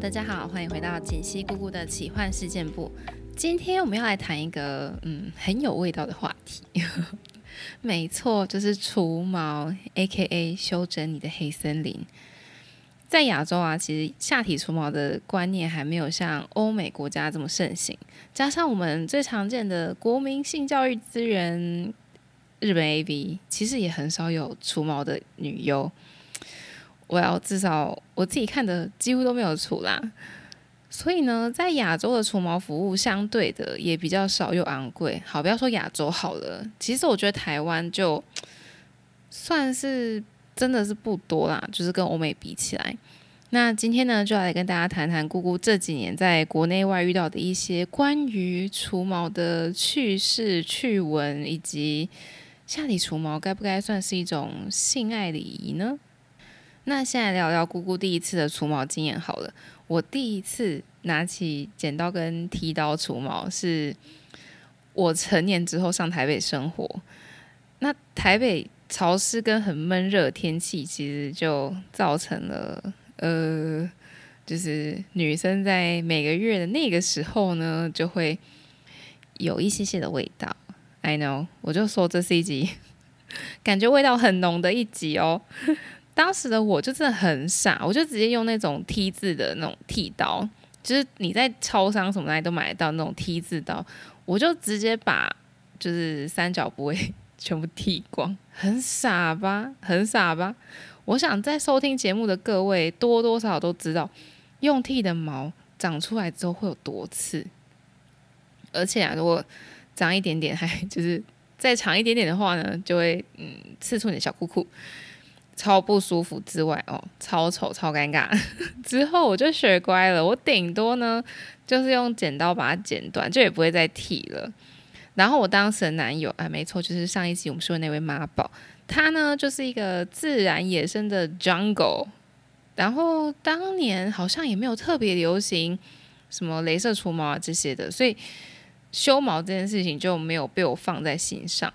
大家好，欢迎回到锦溪姑姑的奇幻事件部。今天我们要来谈一个嗯很有味道的话题，没错，就是除毛，A.K.A. 修整你的黑森林。在亚洲啊，其实下体除毛的观念还没有像欧美国家这么盛行，加上我们最常见的国民性教育资源，日本 A.V. 其实也很少有除毛的女优。我要至少我自己看的几乎都没有除啦，所以呢，在亚洲的除毛服务相对的也比较少又昂贵。好，不要说亚洲好了，其实我觉得台湾就算是真的是不多啦，就是跟欧美比起来。那今天呢，就要来跟大家谈谈姑姑这几年在国内外遇到的一些关于除毛的趣事、趣闻，以及下体除毛该不该算是一种性爱礼仪呢？那现在聊聊姑姑第一次的除毛经验好了。我第一次拿起剪刀跟剃刀除毛，是我成年之后上台北生活。那台北潮湿跟很闷热天气，其实就造成了呃，就是女生在每个月的那个时候呢，就会有一些些的味道。I know，我就说这是一集 感觉味道很浓的一集哦。当时的我就真的很傻，我就直接用那种 T 字的那种剃刀，就是你在超商什么那里都买得到那种 T 字刀，我就直接把就是三角部位 全部剃光，很傻吧，很傻吧。我想在收听节目的各位多多少少都知道，用剃的毛长出来之后会有多刺，而且啊，如果长一点点，还 就是再长一点点的话呢，就会嗯刺出你的小裤裤。超不舒服之外，哦，超丑、超尴尬。之后我就学乖了，我顶多呢就是用剪刀把它剪断，就也不会再剃了。然后我当时的男友，啊，没错，就是上一集我们说的那位妈宝，他呢就是一个自然野生的 jungle。然后当年好像也没有特别流行什么镭射除毛啊这些的，所以修毛这件事情就没有被我放在心上。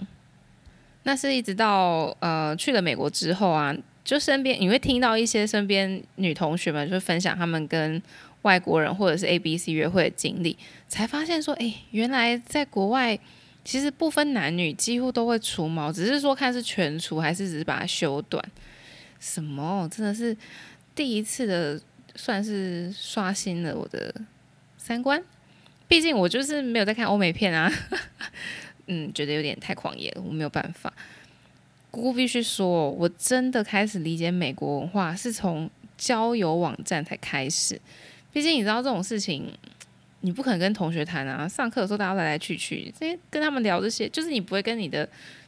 那是一直到呃去了美国之后啊，就身边你会听到一些身边女同学们就分享他们跟外国人或者是 A B C 约会的经历，才发现说，哎，原来在国外其实不分男女，几乎都会除毛，只是说看是全除还是只是把它修短。什么？真的是第一次的，算是刷新了我的三观。毕竟我就是没有在看欧美片啊。嗯，觉得有点太狂野了，我没有办法。姑姑必须说，我真的开始理解美国文化是从交友网站才开始。毕竟你知道这种事情，你不可能跟同学谈啊。上课的时候大家来来去去，这些跟他们聊这些，就是你不会跟你的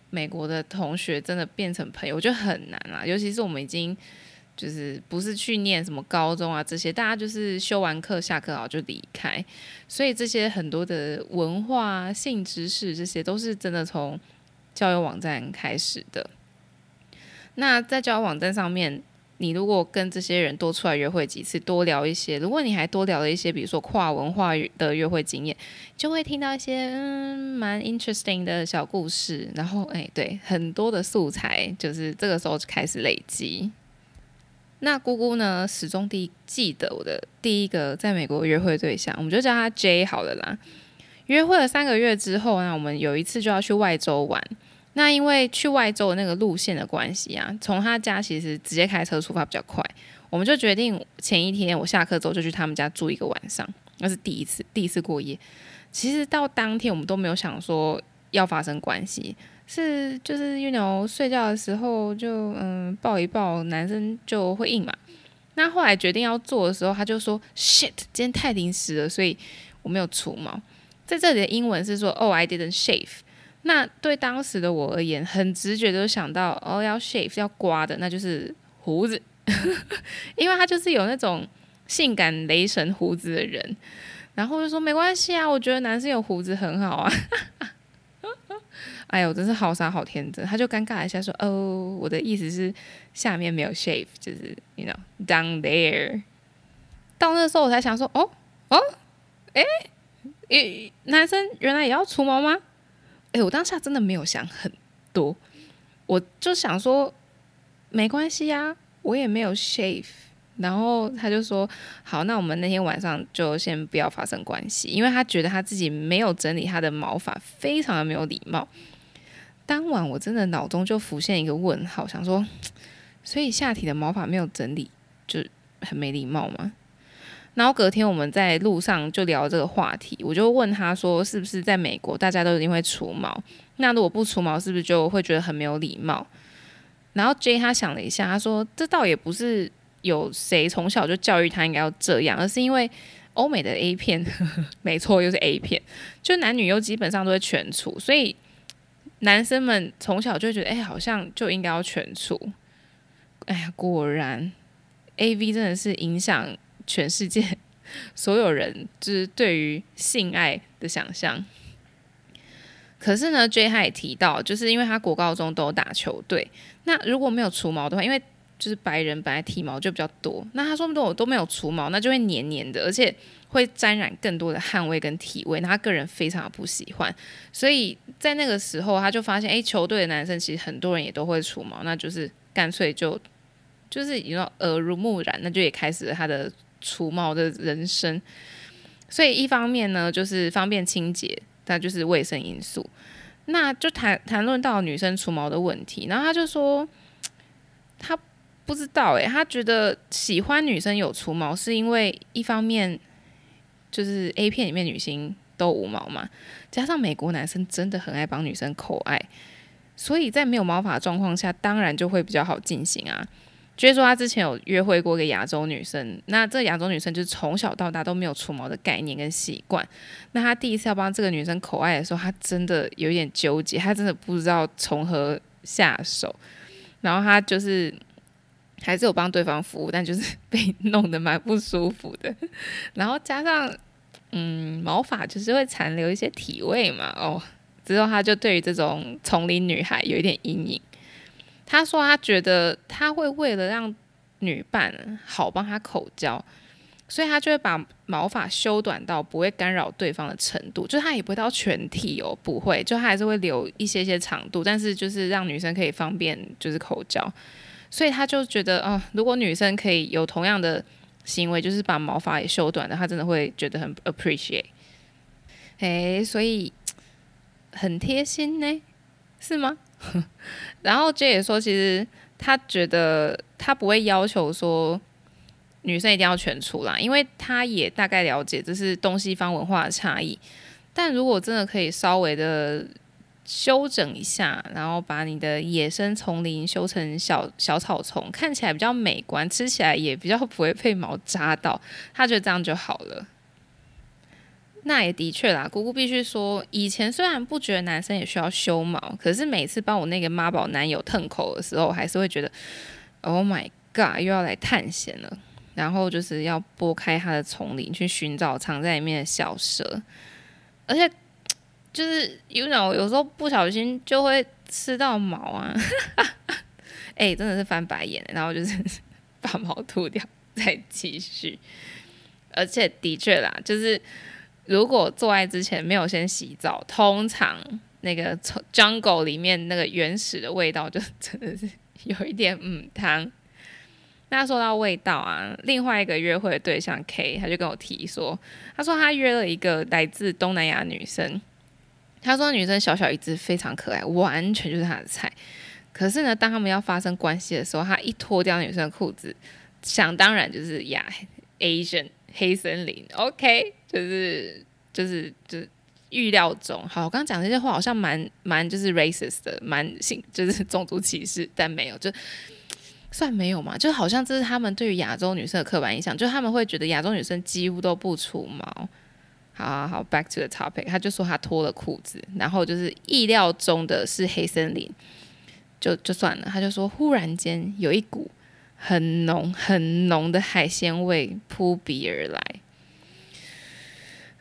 美国的同学真的变成朋友，我觉得很难啊。尤其是我们已经。就是不是去念什么高中啊这些，大家就是修完课下课后就离开，所以这些很多的文化性知识，这些都是真的从交友网站开始的。那在交友网站上面，你如果跟这些人多出来约会几次，多聊一些，如果你还多聊了一些，比如说跨文化的约会经验，就会听到一些嗯蛮 interesting 的小故事，然后哎对，很多的素材就是这个时候就开始累积。那姑姑呢？始终第记得我的第一个在美国约会对象，我们就叫他 J 好了啦。约会了三个月之后，那我们有一次就要去外州玩。那因为去外州的那个路线的关系啊，从他家其实直接开车出发比较快，我们就决定前一天我下课之后就去他们家住一个晚上。那是第一次，第一次过夜。其实到当天我们都没有想说要发生关系。是，就是，you know，睡觉的时候就嗯抱一抱，男生就会硬嘛。那后来决定要做的时候，他就说 shit，今天太临时了，所以我没有除毛。在这里的英文是说 oh I didn't shave。那对当时的我而言，很直觉就想到哦要 shave 要刮的，那就是胡子，因为他就是有那种性感雷神胡子的人。然后就说没关系啊，我觉得男生有胡子很好啊。哎呦，真是好傻好天真！他就尴尬一下说：“哦，我的意思是下面没有 shave，就是 you know down there。”到那时候我才想说：“哦哦，哎，诶，男生原来也要除毛吗？”哎，我当下真的没有想很多，我就想说没关系呀，我也没有 shave，然后他就说：“好，那我们那天晚上就先不要发生关系，因为他觉得他自己没有整理他的毛发，非常的没有礼貌。”当晚我真的脑中就浮现一个问号，想说：所以下体的毛发没有整理，就很没礼貌吗？然后隔天我们在路上就聊这个话题，我就问他说：“是不是在美国大家都一定会除毛？那如果不除毛，是不是就会觉得很没有礼貌？”然后 J 他想了一下，他说：“这倒也不是有谁从小就教育他应该要这样，而是因为欧美的 A 片，没错，又是 A 片，就男女优基本上都会全除，所以男生们从小就觉得，哎，好像就应该要全处。哎呀，果然 A V 真的是影响。”全世界所有人就是对于性爱的想象。可是呢，J 他也提到，就是因为他国高中都打球队，那如果没有除毛的话，因为就是白人本来体毛就比较多，那他说如果都没有除毛，那就会黏黏的，而且会沾染更多的汗味跟体味，那他个人非常的不喜欢。所以在那个时候，他就发现，哎，球队的男生其实很多人也都会除毛，那就是干脆就就是你说耳濡目染，那就也开始了他的。除毛的人生，所以一方面呢，就是方便清洁，那就是卫生因素。那就谈谈论到女生除毛的问题，然后他就说，他不知道诶，他觉得喜欢女生有除毛，是因为一方面就是 A 片里面女星都无毛嘛，加上美国男生真的很爱帮女生口爱，所以在没有毛发状况下，当然就会比较好进行啊。就是说，他之前有约会过一个亚洲女生，那这亚洲女生就是从小到大都没有除毛的概念跟习惯。那他第一次要帮这个女生口爱的时候，他真的有点纠结，他真的不知道从何下手。然后他就是还是有帮对方服务，但就是 被弄得蛮不舒服的。然后加上，嗯，毛发就是会残留一些体味嘛，哦，之后他就对于这种丛林女孩有一点阴影。他说：“他觉得他会为了让女伴好帮他口交，所以他就会把毛发修短到不会干扰对方的程度，就他也不会到全体哦，不会，就他还是会留一些些长度，但是就是让女生可以方便就是口交。所以他就觉得，哦，如果女生可以有同样的行为，就是把毛发也修短的，他真的会觉得很 appreciate。诶，所以很贴心呢，是吗？” 然后 J 也说，其实他觉得他不会要求说女生一定要全出啦，因为他也大概了解这是东西方文化的差异。但如果真的可以稍微的修整一下，然后把你的野生丛林修成小小草丛，看起来比较美观，吃起来也比较不会被毛扎到，他觉得这样就好了。那也的确啦，姑姑必须说，以前虽然不觉得男生也需要修毛，可是每次帮我那个妈宝男友腾口的时候，还是会觉得，Oh my god，又要来探险了，然后就是要拨开他的丛林去寻找藏在里面的小蛇，而且就是有种有时候不小心就会吃到毛啊，哎，真的是翻白眼，然后就是 把毛吐掉再继续，而且的确啦，就是。如果做爱之前没有先洗澡，通常那个从 jungle 里面那个原始的味道就 真的是有一点嗯汤。那说到味道啊，另外一个约会对象 K，他就跟我提说，他说他约了一个来自东南亚女生，他说女生小小一只，非常可爱，完全就是他的菜。可是呢，当他们要发生关系的时候，他一脱掉女生的裤子，想当然就是呀，Asian 黑森林，OK。就是就是就是预料中，好，我刚刚讲这些话好像蛮蛮就是 racist 的，蛮性就是种族歧视，但没有，就算没有嘛，就好像这是他们对于亚洲女生的刻板印象，就他们会觉得亚洲女生几乎都不出毛。好好好，back to the topic，他就说他脱了裤子，然后就是意料中的是黑森林，就就算了，他就说忽然间有一股很浓很浓的海鲜味扑鼻而来。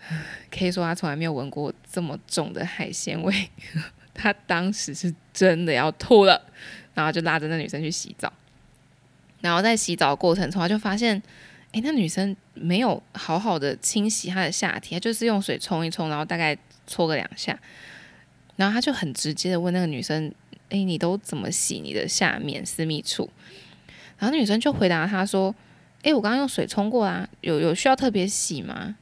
可以说他从来没有闻过这么重的海鲜味，他当时是真的要吐了，然后就拉着那女生去洗澡，然后在洗澡过程中，他就发现，哎，那女生没有好好的清洗她的下体，她就是用水冲一冲，然后大概搓个两下，然后他就很直接的问那个女生，哎，你都怎么洗你的下面私密处？然后女生就回答他说。诶，我刚刚用水冲过啊，有有需要特别洗吗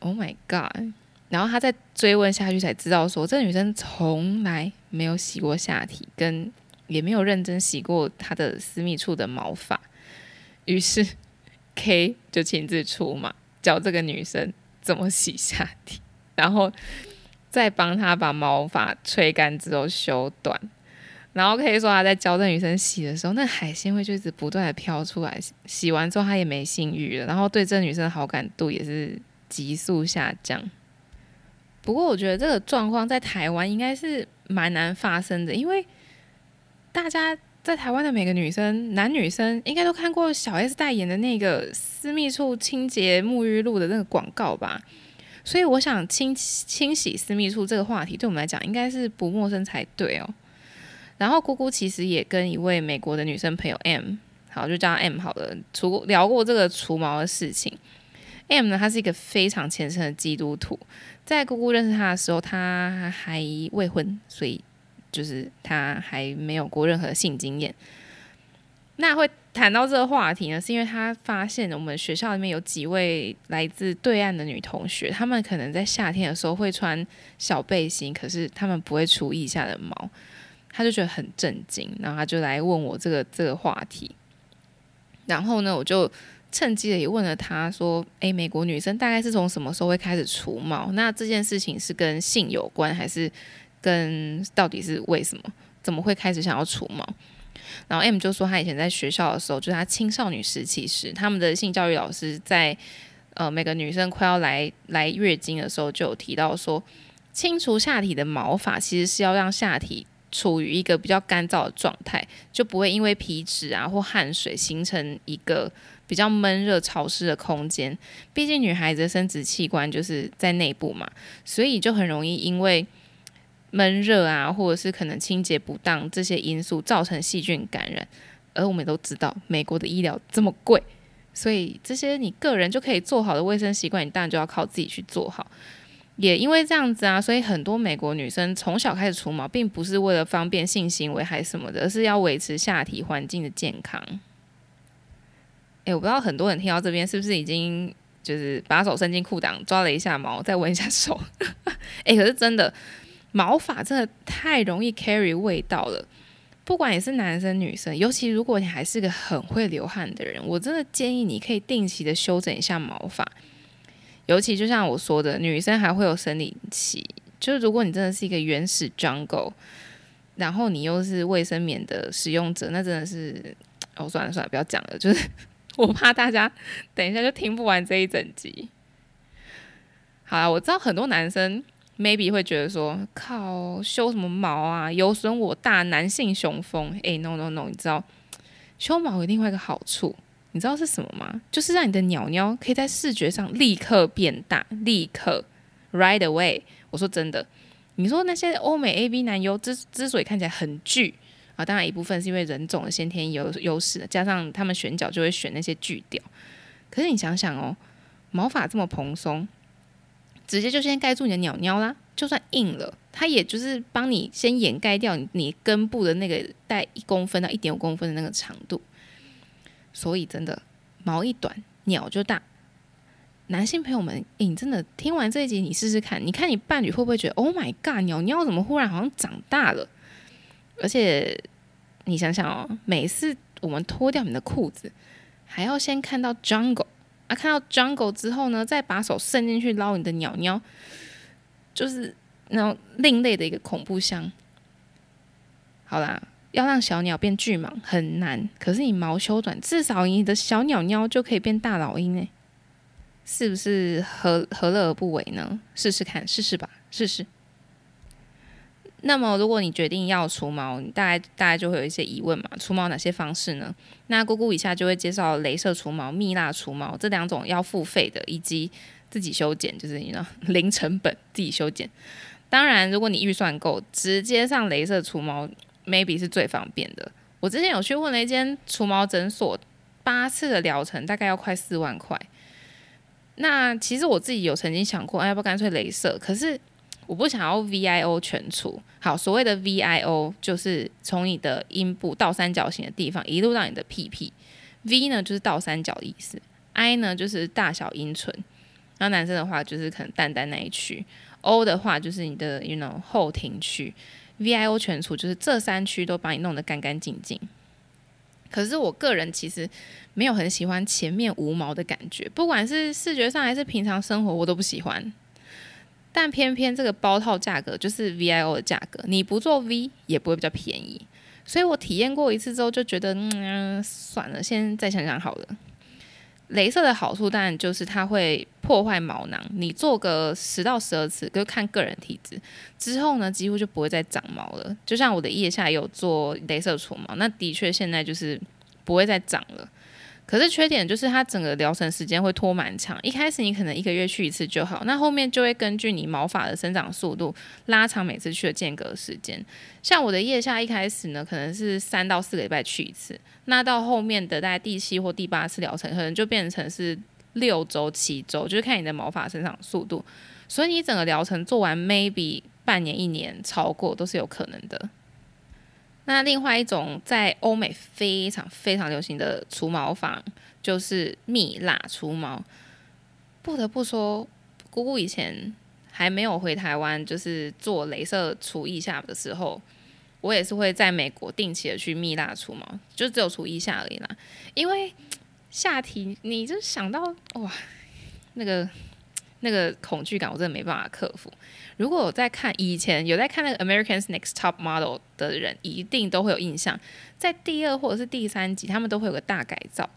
？Oh my god！然后他再追问下去才知道，说这女生从来没有洗过下体，跟也没有认真洗过她的私密处的毛发。于是 K 就亲自出马，教这个女生怎么洗下体，然后再帮她把毛发吹干之后修短。然后可以说他在教这女生洗的时候，那海鲜会就一直不断的飘出来。洗完之后他也没性欲了，然后对这女生的好感度也是急速下降。不过我觉得这个状况在台湾应该是蛮难发生的，因为大家在台湾的每个女生，男女生应该都看过小 S 代言的那个私密处清洁沐浴露的那个广告吧。所以我想清清洗私密处这个话题，对我们来讲应该是不陌生才对哦。然后姑姑其实也跟一位美国的女生朋友 M，好就叫 M 好了，除聊过这个除毛的事情。M 呢，她是一个非常虔诚的基督徒。在姑姑认识他的时候，他还未婚，所以就是他还没有过任何性经验。那会谈到这个话题呢，是因为他发现我们学校里面有几位来自对岸的女同学，她们可能在夏天的时候会穿小背心，可是她们不会除腋下的毛，他就觉得很震惊，然后他就来问我这个 这个话题。然后呢，我就。趁机的也问了他说：“诶，美国女生大概是从什么时候会开始除毛？那这件事情是跟性有关，还是跟到底是为什么？怎么会开始想要除毛？”然后 M 就说他以前在学校的时候，就是他青少年时期时，他们的性教育老师在呃每个女生快要来来月经的时候，就有提到说，清除下体的毛发其实是要让下体处于一个比较干燥的状态，就不会因为皮脂啊或汗水形成一个。比较闷热潮湿的空间，毕竟女孩子的生殖器官就是在内部嘛，所以就很容易因为闷热啊，或者是可能清洁不当这些因素造成细菌感染。而我们都知道，美国的医疗这么贵，所以这些你个人就可以做好的卫生习惯，你当然就要靠自己去做好。也因为这样子啊，所以很多美国女生从小开始除毛，并不是为了方便性行为还是什么的，而是要维持下体环境的健康。哎，我不知道很多人听到这边是不是已经就是把手伸进裤裆抓了一下毛，再闻一下手。哎，可是真的毛发真的太容易 carry 味道了，不管你是男生女生，尤其如果你还是个很会流汗的人，我真的建议你可以定期的修整一下毛发。尤其就像我说的，女生还会有生理期，就是如果你真的是一个原始 jungle，然后你又是卫生棉的使用者，那真的是哦，算了算了，不要讲了，就是。我怕大家等一下就听不完这一整集。好了，我知道很多男生 maybe 会觉得说，靠，修什么毛啊，有损我大男性雄风。诶 n o no no，你知道修毛有另外一个好处，你知道是什么吗？就是让你的鸟鸟可以在视觉上立刻变大，立刻 right away。我说真的，你说那些欧美 A B 男优之之所以看起来很巨。啊，当然一部分是因为人种的先天优优势，加上他们选角就会选那些巨屌。可是你想想哦，毛发这么蓬松，直接就先盖住你的鸟鸟啦。就算硬了，它也就是帮你先掩盖掉你根部的那个带一公分到一点五公分的那个长度。所以真的毛一短，鸟就大。男性朋友们，你真的听完这一集，你试试看，你看你伴侣会不会觉得，Oh my god，鸟鸟怎么忽然好像长大了？而且，你想想哦，每次我们脱掉你的裤子，还要先看到 jungle 啊，看到 jungle 之后呢，再把手伸进去捞你的鸟鸟，就是那种另类的一个恐怖箱。好啦，要让小鸟变巨蟒很难，可是你毛修短，至少你的小鸟鸟就可以变大老鹰诶，是不是何何乐而不为呢？试试看，试试吧，试试。那么，如果你决定要除毛，你大概大概就会有一些疑问嘛？除毛哪些方式呢？那姑姑以下就会介绍镭射除毛、蜜蜡除毛这两种要付费的，以及自己修剪，就是你知道零成本自己修剪。当然，如果你预算够，直接上镭射除毛，maybe 是最方便的。我之前有去问了一间除毛诊所，八次的疗程大概要快四万块。那其实我自己有曾经想过，要不干脆镭射？可是。我不想要 VIO 全除，好，所谓的 VIO 就是从你的阴部倒三角形的地方一路到你的屁屁。V 呢就是倒三角的意思，I 呢就是大小阴唇，然后男生的话就是可能蛋蛋那一区，O 的话就是你的 you know 后庭区，V I O 全除就是这三区都把你弄得干干净净。可是我个人其实没有很喜欢前面无毛的感觉，不管是视觉上还是平常生活，我都不喜欢。但偏偏这个包套价格就是 VIO 的价格，你不做 V 也不会比较便宜。所以我体验过一次之后就觉得，嗯，算了，先再想想好了。镭射的好处当然就是它会破坏毛囊，你做个十到十二次，就看个人体质。之后呢，几乎就不会再长毛了。就像我的腋下有做镭射除毛，那的确现在就是不会再长了。可是缺点就是它整个疗程时间会拖蛮长，一开始你可能一个月去一次就好，那后面就会根据你毛发的生长速度拉长每次去的间隔时间。像我的腋下一开始呢，可能是三到四个礼拜去一次，那到后面的大概第七或第八次疗程，可能就变成是六周、七周，就是看你的毛发生长速度。所以你整个疗程做完，maybe 半年、一年超过都是有可能的。那另外一种在欧美非常非常流行的除毛法，就是蜜蜡除毛。不得不说，姑姑以前还没有回台湾，就是做镭射除腋下的时候，我也是会在美国定期的去蜜蜡除毛，就只有除腋下而已啦。因为下体，你就想到哇，那个。那个恐惧感我真的没办法克服。如果我在看以前有在看那个《Americans Next Top Model》的人，一定都会有印象。在第二或者是第三集，他们都会有个大改造。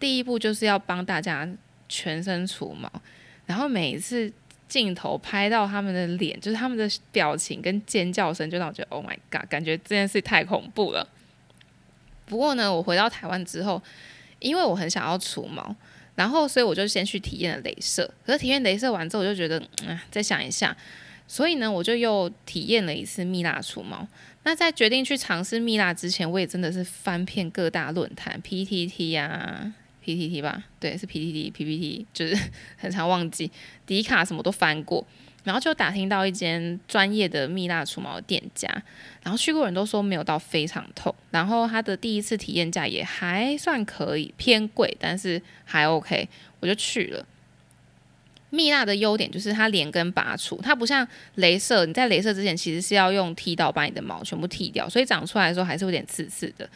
第一步就是要帮大家全身除毛，然后每一次镜头拍到他们的脸，就是他们的表情跟尖叫声，就让我觉得 Oh my God，感觉这件事太恐怖了。不过呢，我回到台湾之后，因为我很想要除毛。然后，所以我就先去体验了镭射。可是体验镭射完之后，我就觉得，嗯，再想一下。所以呢，我就又体验了一次蜜蜡除毛。那在决定去尝试蜜蜡之前，我也真的是翻遍各大论坛，PTT 呀，PTT 吧，对，是 PTT，PPT，就是 很常忘记，迪卡什么都翻过。然后就打听到一间专业的蜜蜡除毛店家，然后去过人都说没有到非常痛，然后他的第一次体验价也还算可以，偏贵，但是还 OK，我就去了。蜜蜡的优点就是它连根拔除，它不像镭射，你在镭射之前其实是要用剃刀把你的毛全部剃掉，所以长出来的时候还是有点刺刺的。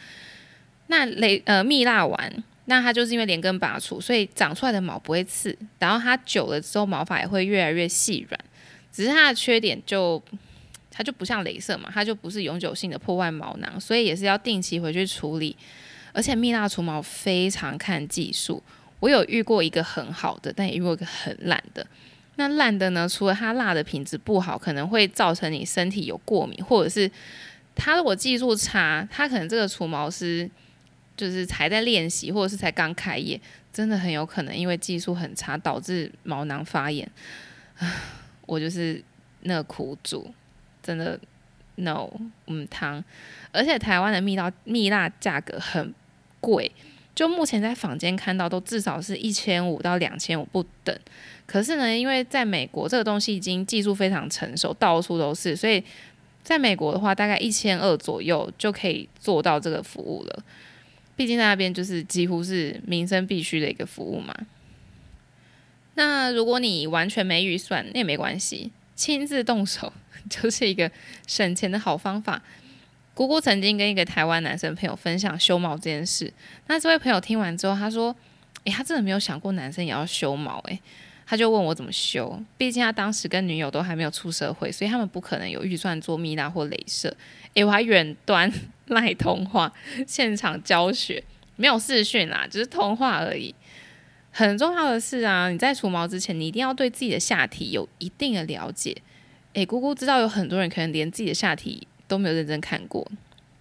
那镭呃蜜蜡完，那它就是因为连根拔除，所以长出来的毛不会刺，然后它久了之后毛发也会越来越细软。只是它的缺点就，它就不像镭射嘛，它就不是永久性的破坏毛囊，所以也是要定期回去处理。而且蜜蜡除毛非常看技术，我有遇过一个很好的，但也遇过一个很烂的。那烂的呢，除了它蜡的品质不好，可能会造成你身体有过敏，或者是它如果技术差，它可能这个除毛师就是才在练习，或者是才刚开业，真的很有可能因为技术很差导致毛囊发炎。我就是那个苦主，真的 no，嗯汤，而且台湾的蜜蜡蜜蜡价格很贵，就目前在坊间看到都至少是一千五到两千五不等。可是呢，因为在美国这个东西已经技术非常成熟，到处都是，所以在美国的话，大概一千二左右就可以做到这个服务了。毕竟在那边就是几乎是民生必须的一个服务嘛。那如果你完全没预算，那也没关系，亲自动手 就是一个省钱的好方法。姑姑曾经跟一个台湾男生朋友分享修毛这件事，那这位朋友听完之后，他说：“诶，他真的没有想过男生也要修毛。”诶，他就问我怎么修，毕竟他当时跟女友都还没有出社会，所以他们不可能有预算做蜜蜡或镭射。诶，我还远端 赖通话，现场教学，没有视讯啦，只是通话而已。很重要的是啊，你在除毛之前，你一定要对自己的下体有一定的了解。诶，姑姑知道有很多人可能连自己的下体都没有认真看过，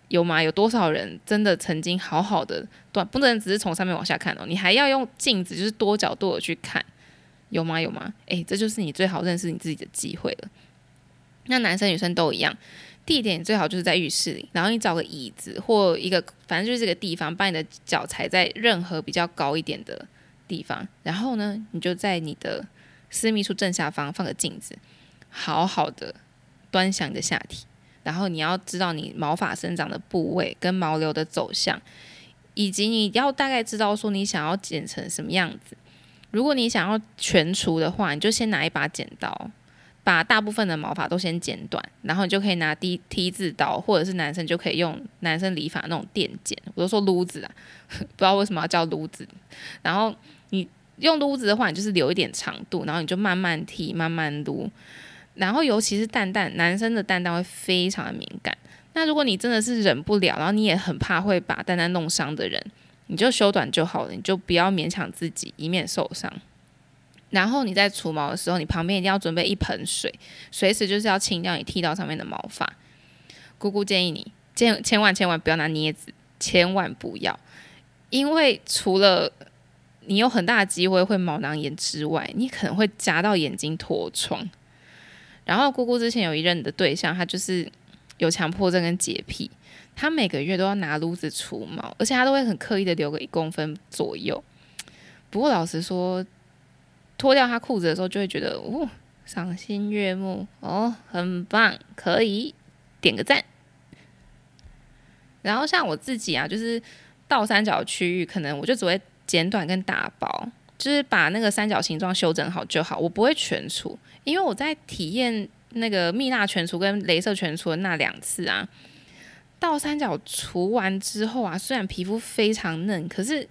有吗？有多少人真的曾经好好的断？不能只是从上面往下看哦，你还要用镜子，就是多角度的去看，有吗？有吗？诶，这就是你最好认识你自己的机会了。那男生女生都一样，地点最好就是在浴室里，然后你找个椅子或一个，反正就是这个地方，把你的脚踩在任何比较高一点的。地方，然后呢，你就在你的私密处正下方放个镜子，好好的端详你的下体，然后你要知道你毛发生长的部位跟毛流的走向，以及你要大概知道说你想要剪成什么样子。如果你想要全除的话，你就先拿一把剪刀，把大部分的毛发都先剪短，然后你就可以拿 T T 字刀，或者是男生就可以用男生理发那种电剪，我都说撸子啊，不知道为什么要叫撸子。然后你用撸子的话，你就是留一点长度，然后你就慢慢剃，慢慢撸。然后尤其是蛋蛋，男生的蛋蛋会非常的敏感。那如果你真的是忍不了，然后你也很怕会把蛋蛋弄伤的人，你就修短就好了，你就不要勉强自己，以免受伤。然后你在除毛的时候，你旁边一定要准备一盆水，随时就是要清掉你剃刀上面的毛发。姑姑建议你，千千万千万不要拿镊子，千万不要，因为除了你有很大的机会会毛囊炎之外，你可能会夹到眼睛脱窗。然后姑姑之前有一任的对象，他就是有强迫症跟洁癖，他每个月都要拿撸子除毛，而且他都会很刻意的留个一公分左右。不过老实说，脱掉他裤子的时候，就会觉得哦，赏心悦目哦，很棒，可以点个赞。然后像我自己啊，就是倒三角区域，可能我就只会剪短跟打薄，就是把那个三角形状修整好就好，我不会全除。因为我在体验那个蜜蜡全除跟镭射全除的那两次啊，倒三角除完之后啊，虽然皮肤非常嫩，可是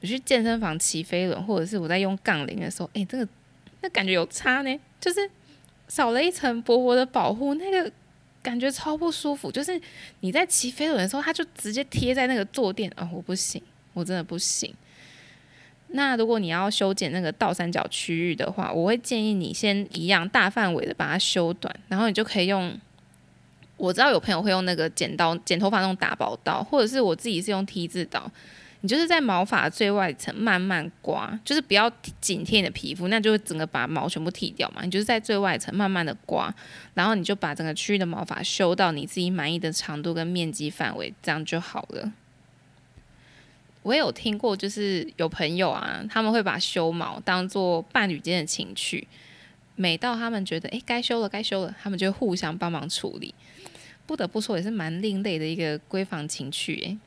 我去健身房骑飞轮，或者是我在用杠铃的时候，哎，这个那感觉有差呢，就是少了一层薄薄的保护，那个感觉超不舒服。就是你在骑飞轮的时候，它就直接贴在那个坐垫啊，我不行，我真的不行。那如果你要修剪那个倒三角区域的话，我会建议你先一样大范围的把它修短，然后你就可以用。我知道有朋友会用那个剪刀剪头发那种打薄刀，或者是我自己是用 T 字刀。你就是在毛发最外层慢慢刮，就是不要紧贴你的皮肤，那就会整个把毛全部剃掉嘛。你就是在最外层慢慢的刮，然后你就把整个区域的毛发修到你自己满意的长度跟面积范围，这样就好了。我也有听过，就是有朋友啊，他们会把修毛当做伴侣间的情趣，每到他们觉得诶该修了该修了，他们就会互相帮忙处理。不得不说，也是蛮另类的一个闺房情趣诶。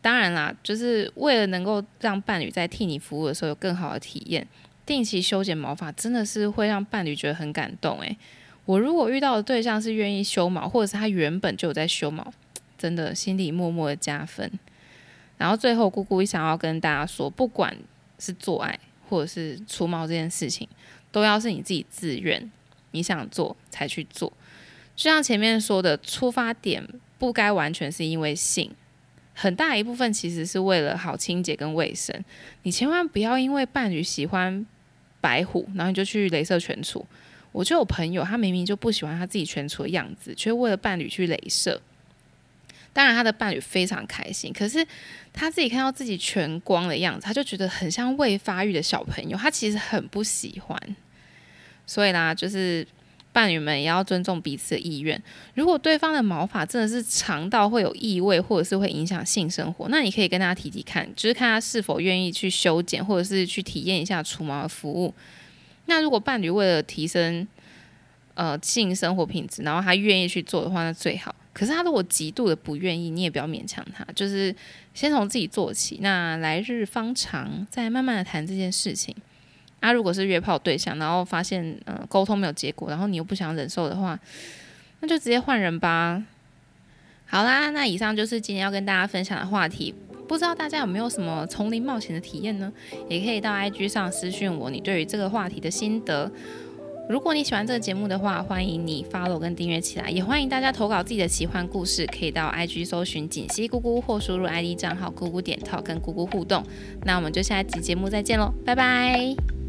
当然啦，就是为了能够让伴侣在替你服务的时候有更好的体验，定期修剪毛发真的是会让伴侣觉得很感动诶。我如果遇到的对象是愿意修毛，或者是他原本就有在修毛，真的心里默默的加分。然后最后，姑姑想要跟大家说，不管是做爱或者是除毛这件事情，都要是你自己自愿，你想做才去做。就像前面说的，出发点不该完全是因为性，很大一部分其实是为了好清洁跟卫生。你千万不要因为伴侣喜欢白虎，然后你就去镭射全除。我就有朋友，他明明就不喜欢他自己全除的样子，却为了伴侣去镭射。当然，他的伴侣非常开心，可是他自己看到自己全光的样子，他就觉得很像未发育的小朋友，他其实很不喜欢。所以啦，就是伴侣们也要尊重彼此的意愿。如果对方的毛发真的是长到会有异味，或者是会影响性生活，那你可以跟他提提看，就是看他是否愿意去修剪，或者是去体验一下除毛的服务。那如果伴侣为了提升呃性生活品质，然后他愿意去做的话，那最好。可是他如果极度的不愿意，你也不要勉强他，就是先从自己做起。那来日方长，再慢慢的谈这件事情。啊，如果是约炮对象，然后发现嗯沟通没有结果，然后你又不想忍受的话，那就直接换人吧。好啦，那以上就是今天要跟大家分享的话题。不知道大家有没有什么丛林冒险的体验呢？也可以到 IG 上私讯我，你对于这个话题的心得。如果你喜欢这个节目的话，欢迎你 follow 跟订阅起来，也欢迎大家投稿自己的奇幻故事，可以到 IG 搜寻锦溪姑姑或输入 ID 账号姑姑点套跟姑姑互动。那我们就下一集节目再见喽，拜拜。